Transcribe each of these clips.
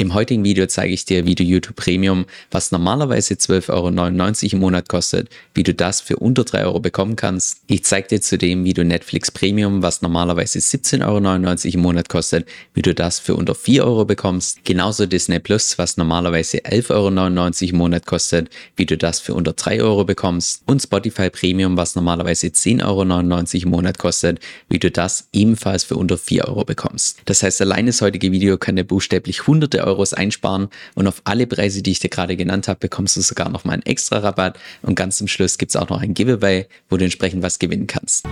Im heutigen Video zeige ich dir, wie du YouTube Premium, was normalerweise 12,99 Euro im Monat kostet, wie du das für unter 3 Euro bekommen kannst. Ich zeige dir zudem, wie du Netflix Premium, was normalerweise 17,99 Euro im Monat kostet, wie du das für unter 4 Euro bekommst. Genauso Disney Plus, was normalerweise 11,99 Euro im Monat kostet, wie du das für unter 3 Euro bekommst. Und Spotify Premium, was normalerweise 10,99 Euro im Monat kostet, wie du das ebenfalls für unter 4 Euro bekommst. Das heißt, allein das heutige Video kann dir buchstäblich hunderte Euro Euros einsparen und auf alle Preise, die ich dir gerade genannt habe, bekommst du sogar noch mal einen extra Rabatt und ganz zum Schluss gibt es auch noch ein Giveaway, wo du entsprechend was gewinnen kannst.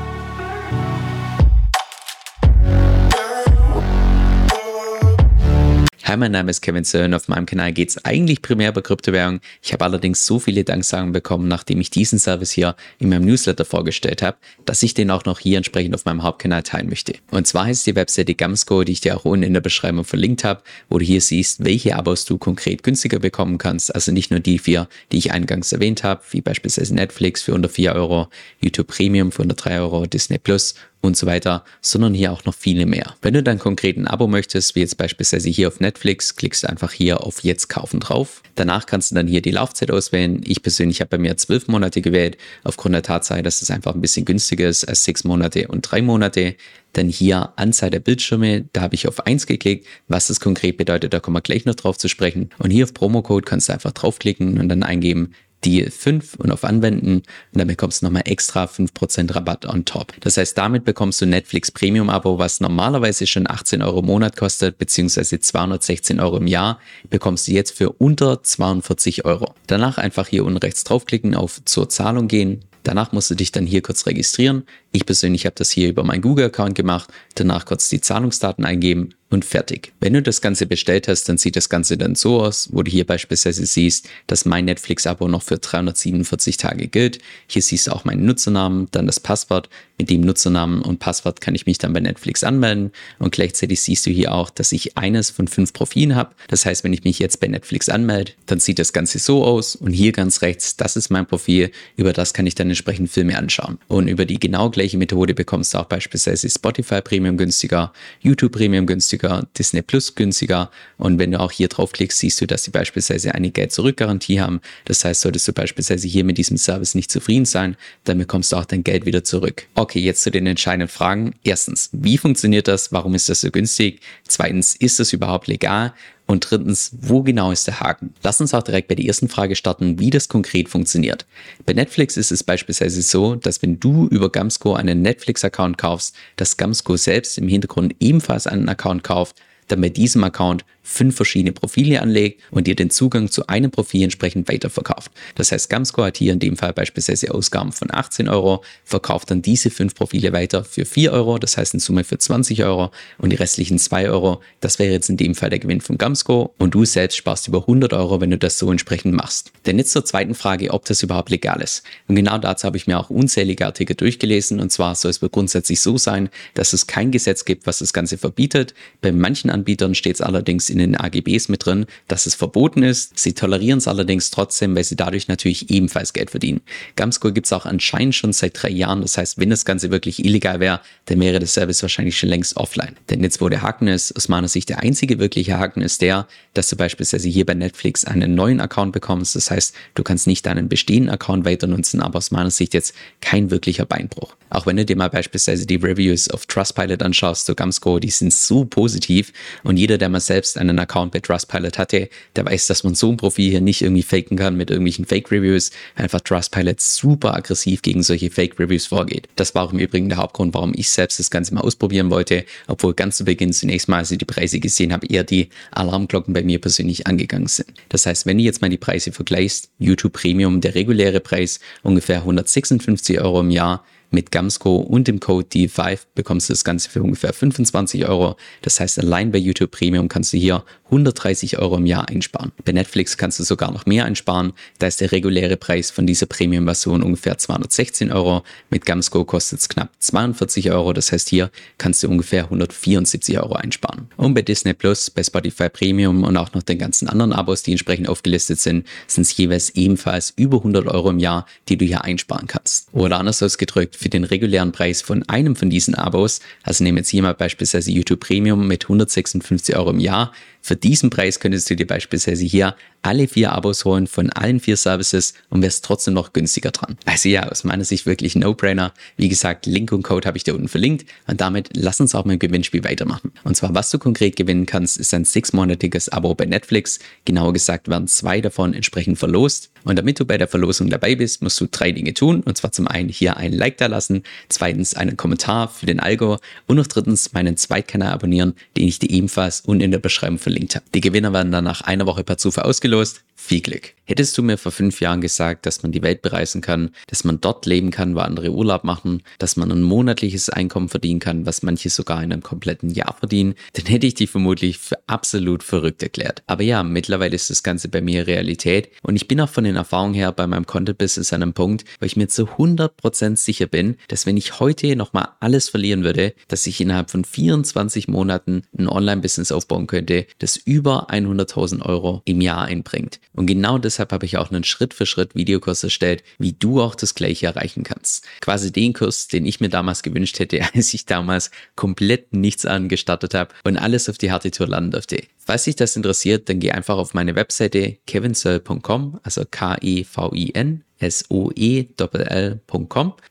Hi, mein Name ist Kevin Sören. Auf meinem Kanal geht es eigentlich primär über Kryptowährung. Ich habe allerdings so viele Danksagen bekommen, nachdem ich diesen Service hier in meinem Newsletter vorgestellt habe, dass ich den auch noch hier entsprechend auf meinem Hauptkanal teilen möchte. Und zwar heißt die Webseite Gamsco, die ich dir auch unten in der Beschreibung verlinkt habe, wo du hier siehst, welche Abos du konkret günstiger bekommen kannst. Also nicht nur die vier, die ich eingangs erwähnt habe, wie beispielsweise Netflix für unter 4 Euro, YouTube Premium für unter 3 Euro, Disney Plus und so weiter, sondern hier auch noch viele mehr. Wenn du dann konkret ein Abo möchtest, wie jetzt beispielsweise hier auf Netflix, klickst du einfach hier auf Jetzt kaufen drauf. Danach kannst du dann hier die Laufzeit auswählen. Ich persönlich habe bei mir zwölf Monate gewählt, aufgrund der Tatsache, dass es einfach ein bisschen günstiger ist als sechs Monate und drei Monate. Dann hier Anzahl der Bildschirme, da habe ich auf eins geklickt. Was das konkret bedeutet, da kommen wir gleich noch drauf zu sprechen. Und hier auf Promocode kannst du einfach draufklicken und dann eingeben Deal 5 und auf Anwenden und dann bekommst du nochmal extra 5% Rabatt on top. Das heißt, damit bekommst du Netflix Premium Abo, was normalerweise schon 18 Euro im Monat kostet, beziehungsweise 216 Euro im Jahr, bekommst du jetzt für unter 42 Euro. Danach einfach hier unten rechts draufklicken, auf zur Zahlung gehen, Danach musst du dich dann hier kurz registrieren. Ich persönlich habe das hier über meinen Google-Account gemacht. Danach kurz die Zahlungsdaten eingeben und fertig. Wenn du das Ganze bestellt hast, dann sieht das Ganze dann so aus, wo du hier beispielsweise siehst, dass mein Netflix-Abo noch für 347 Tage gilt. Hier siehst du auch meinen Nutzernamen, dann das Passwort. Mit dem Nutzernamen und Passwort kann ich mich dann bei Netflix anmelden und gleichzeitig siehst du hier auch, dass ich eines von fünf Profilen habe. Das heißt, wenn ich mich jetzt bei Netflix anmelde, dann sieht das Ganze so aus und hier ganz rechts, das ist mein Profil, über das kann ich dann entsprechend Filme anschauen. Und über die genau gleiche Methode bekommst du auch beispielsweise Spotify Premium günstiger, YouTube Premium günstiger, günstiger, Disney Plus günstiger. Und wenn du auch hier draufklickst, siehst du, dass sie beispielsweise eine Geld-Zurück-Garantie haben. Das heißt, solltest du beispielsweise hier mit diesem Service nicht zufrieden sein, dann bekommst du auch dein Geld wieder zurück. Okay, jetzt zu den entscheidenden Fragen. Erstens, wie funktioniert das? Warum ist das so günstig? Zweitens, ist das überhaupt legal? Und drittens, wo genau ist der Haken? Lass uns auch direkt bei der ersten Frage starten, wie das konkret funktioniert. Bei Netflix ist es beispielsweise so, dass wenn du über Gamsco einen Netflix-Account kaufst, dass Gamsco selbst im Hintergrund ebenfalls einen Account kauft, dann bei diesem Account fünf verschiedene Profile anlegt und dir den Zugang zu einem Profil entsprechend weiterverkauft. Das heißt, Gamsco hat hier in dem Fall beispielsweise Ausgaben von 18 Euro, verkauft dann diese fünf Profile weiter für 4 Euro, das heißt in Summe für 20 Euro und die restlichen 2 Euro, das wäre jetzt in dem Fall der Gewinn von Gamsco und du selbst sparst über 100 Euro, wenn du das so entsprechend machst. Denn jetzt zur zweiten Frage, ob das überhaupt legal ist. Und genau dazu habe ich mir auch unzählige Artikel durchgelesen und zwar soll es wohl grundsätzlich so sein, dass es kein Gesetz gibt, was das Ganze verbietet. Bei manchen Anbietern steht es allerdings in in den AGBs mit drin, dass es verboten ist. Sie tolerieren es allerdings trotzdem, weil sie dadurch natürlich ebenfalls Geld verdienen. Gamsco gibt es auch anscheinend schon seit drei Jahren. Das heißt, wenn das Ganze wirklich illegal wäre, dann wäre der Service wahrscheinlich schon längst offline. Denn jetzt, wo der Haken ist, aus meiner Sicht der einzige wirkliche Haken ist der, dass du beispielsweise hier bei Netflix einen neuen Account bekommst. Das heißt, du kannst nicht deinen bestehenden Account weiter nutzen, aber aus meiner Sicht jetzt kein wirklicher Beinbruch. Auch wenn du dir mal beispielsweise die Reviews auf Trustpilot anschaust zu Gamsco, die sind so positiv und jeder, der mal selbst einen einen Account bei Trustpilot hatte, der weiß, dass man so ein Profil hier nicht irgendwie faken kann mit irgendwelchen Fake-Reviews. Einfach Trustpilot super aggressiv gegen solche Fake-Reviews vorgeht. Das war auch im Übrigen der Hauptgrund, warum ich selbst das Ganze mal ausprobieren wollte, obwohl ganz zu Beginn zunächst mal, als ich die Preise gesehen habe, eher die Alarmglocken bei mir persönlich angegangen sind. Das heißt, wenn du jetzt mal die Preise vergleichst, YouTube Premium, der reguläre Preis ungefähr 156 Euro im Jahr, mit Gamsco und dem Code D5 bekommst du das Ganze für ungefähr 25 Euro. Das heißt, allein bei YouTube Premium kannst du hier 130 Euro im Jahr einsparen. Bei Netflix kannst du sogar noch mehr einsparen. Da ist der reguläre Preis von dieser Premium-Version ungefähr 216 Euro. Mit Gamsco kostet es knapp 42 Euro. Das heißt, hier kannst du ungefähr 174 Euro einsparen. Und bei Disney Plus, bei Spotify Premium und auch noch den ganzen anderen Abos, die entsprechend aufgelistet sind, sind es jeweils ebenfalls über 100 Euro im Jahr, die du hier einsparen kannst. Oder anders ausgedrückt, für den regulären Preis von einem von diesen Abos, also nehmen jetzt hier mal beispielsweise YouTube Premium mit 156 Euro im Jahr, Für diesen Preis könntest du dir beispielsweise hier alle vier Abos holen von allen vier Services und wärst trotzdem noch günstiger dran. Also ja, aus meiner Sicht wirklich No-Brainer. Wie gesagt, Link und Code habe ich da unten verlinkt und damit lass uns auch mit dem Gewinnspiel weitermachen. Und zwar, was du konkret gewinnen kannst, ist ein sechsmonatiges Abo bei Netflix. Genauer gesagt werden zwei davon entsprechend verlost. Und damit du bei der Verlosung dabei bist, musst du drei Dinge tun. Und zwar zum einen hier ein Like da lassen, zweitens einen Kommentar für den Algo und noch drittens meinen Zweitkanal abonnieren, den ich dir ebenfalls unten in der Beschreibung verlinkt habe. Die Gewinner werden dann nach einer Woche per Zufall ausgelost. Viel Glück. Hättest du mir vor fünf Jahren gesagt, dass man die Welt bereisen kann, dass man dort leben kann, wo andere Urlaub machen, dass man ein monatliches Einkommen verdienen kann, was manche sogar in einem kompletten Jahr verdienen, dann hätte ich dich vermutlich für absolut verrückt erklärt. Aber ja, mittlerweile ist das Ganze bei mir Realität und ich bin auch von den Erfahrungen her bei meinem Content-Business an einem Punkt, wo ich mir zu 100% sicher bin, dass wenn ich heute nochmal alles verlieren würde, dass ich innerhalb von 24 Monaten ein Online-Business aufbauen könnte, das über 100.000 Euro im Jahr einbringt. Und genau deshalb habe ich auch einen Schritt-für-Schritt Videokurs erstellt, wie du auch das gleiche erreichen kannst. Quasi den Kurs, den ich mir damals gewünscht hätte, als ich damals komplett nichts angestartet habe und alles auf die harte Tour landen durfte. Falls dich das interessiert, dann geh einfach auf meine Webseite kevinsoe.com, also K-E-V-I-N S-O-E-L.com,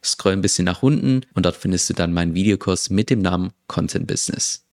scroll ein bisschen nach unten und dort findest du dann meinen Videokurs mit dem Namen Content Business.